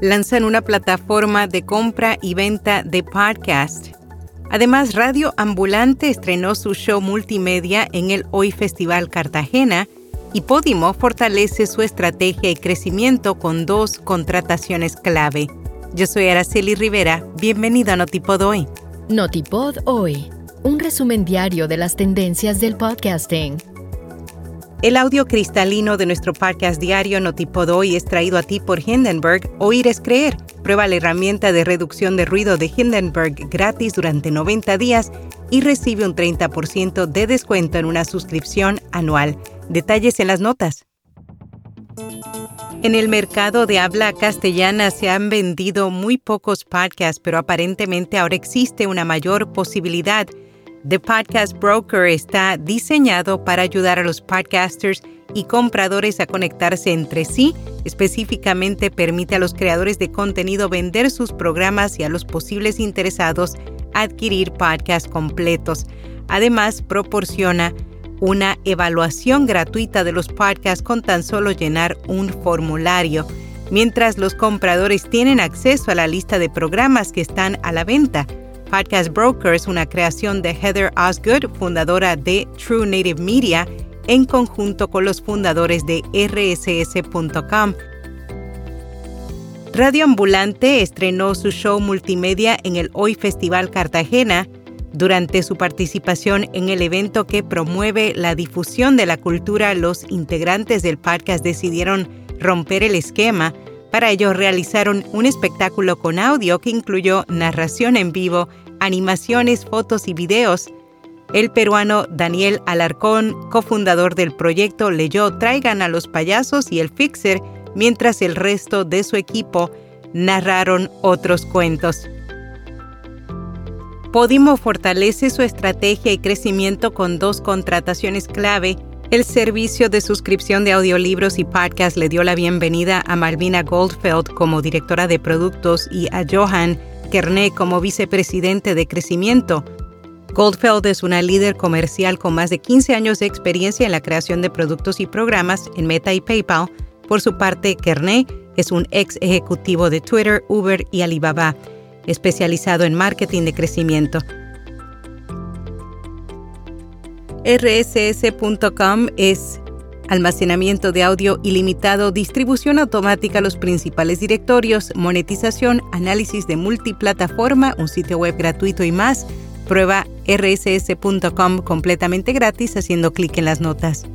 lanzan una plataforma de compra y venta de podcast. Además, Radio Ambulante estrenó su show multimedia en el Hoy Festival Cartagena y Podimo fortalece su estrategia y crecimiento con dos contrataciones clave. Yo soy Araceli Rivera, bienvenido a Notipod Hoy. Notipod Hoy, un resumen diario de las tendencias del podcasting. El audio cristalino de nuestro podcast diario Notipod Hoy es traído a ti por Hindenburg. Oír es creer. Prueba la herramienta de reducción de ruido de Hindenburg gratis durante 90 días y recibe un 30% de descuento en una suscripción anual. Detalles en las notas. En el mercado de habla castellana se han vendido muy pocos podcasts, pero aparentemente ahora existe una mayor posibilidad The Podcast Broker está diseñado para ayudar a los podcasters y compradores a conectarse entre sí. Específicamente permite a los creadores de contenido vender sus programas y a los posibles interesados adquirir podcasts completos. Además, proporciona una evaluación gratuita de los podcasts con tan solo llenar un formulario, mientras los compradores tienen acceso a la lista de programas que están a la venta. Podcast Broker es una creación de Heather Osgood, fundadora de True Native Media, en conjunto con los fundadores de rss.com. Radio Ambulante estrenó su show multimedia en el Hoy Festival Cartagena durante su participación en el evento que promueve la difusión de la cultura, los integrantes del podcast decidieron romper el esquema para ello realizaron un espectáculo con audio que incluyó narración en vivo, animaciones, fotos y videos. El peruano Daniel Alarcón, cofundador del proyecto, leyó Traigan a los payasos y el Fixer, mientras el resto de su equipo narraron otros cuentos. Podimo fortalece su estrategia y crecimiento con dos contrataciones clave el servicio de suscripción de audiolibros y podcasts le dio la bienvenida a Malvina Goldfeld como directora de productos y a Johan Kerney como vicepresidente de crecimiento. Goldfeld es una líder comercial con más de 15 años de experiencia en la creación de productos y programas en Meta y PayPal. Por su parte, Kerney es un ex ejecutivo de Twitter, Uber y Alibaba, especializado en marketing de crecimiento. rss.com es almacenamiento de audio ilimitado, distribución automática a los principales directorios, monetización, análisis de multiplataforma, un sitio web gratuito y más. Prueba rss.com completamente gratis haciendo clic en las notas.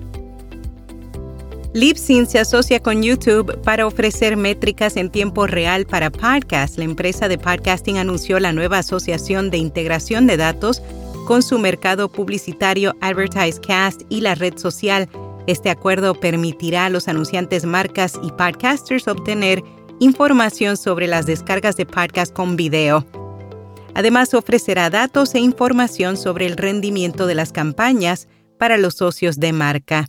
Libsyn se asocia con YouTube para ofrecer métricas en tiempo real para podcasts. La empresa de podcasting anunció la nueva asociación de integración de datos con su mercado publicitario AdvertiseCast y la red social. Este acuerdo permitirá a los anunciantes marcas y podcasters obtener información sobre las descargas de podcast con video. Además, ofrecerá datos e información sobre el rendimiento de las campañas para los socios de marca.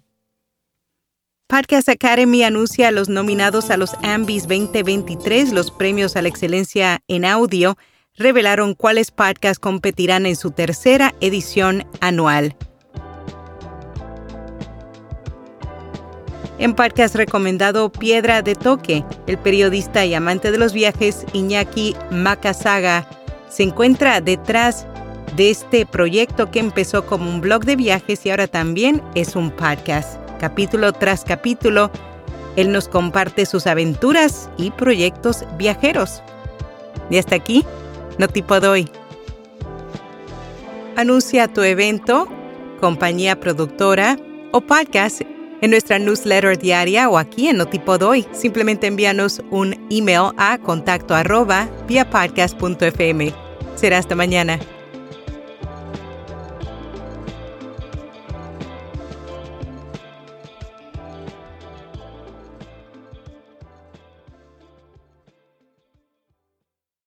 Podcast Academy anuncia a los nominados a los AMBIS 2023, los premios a la excelencia en audio, revelaron cuáles podcasts competirán en su tercera edición anual. En podcast recomendado Piedra de Toque, el periodista y amante de los viajes Iñaki Makasaga se encuentra detrás de este proyecto que empezó como un blog de viajes y ahora también es un podcast. Capítulo tras capítulo, él nos comparte sus aventuras y proyectos viajeros. Y hasta aquí, no tipo doy. Anuncia tu evento, compañía productora o podcast en nuestra newsletter diaria o aquí en Notipo Doy. Simplemente envíanos un email a contacto arroba via. Será hasta mañana.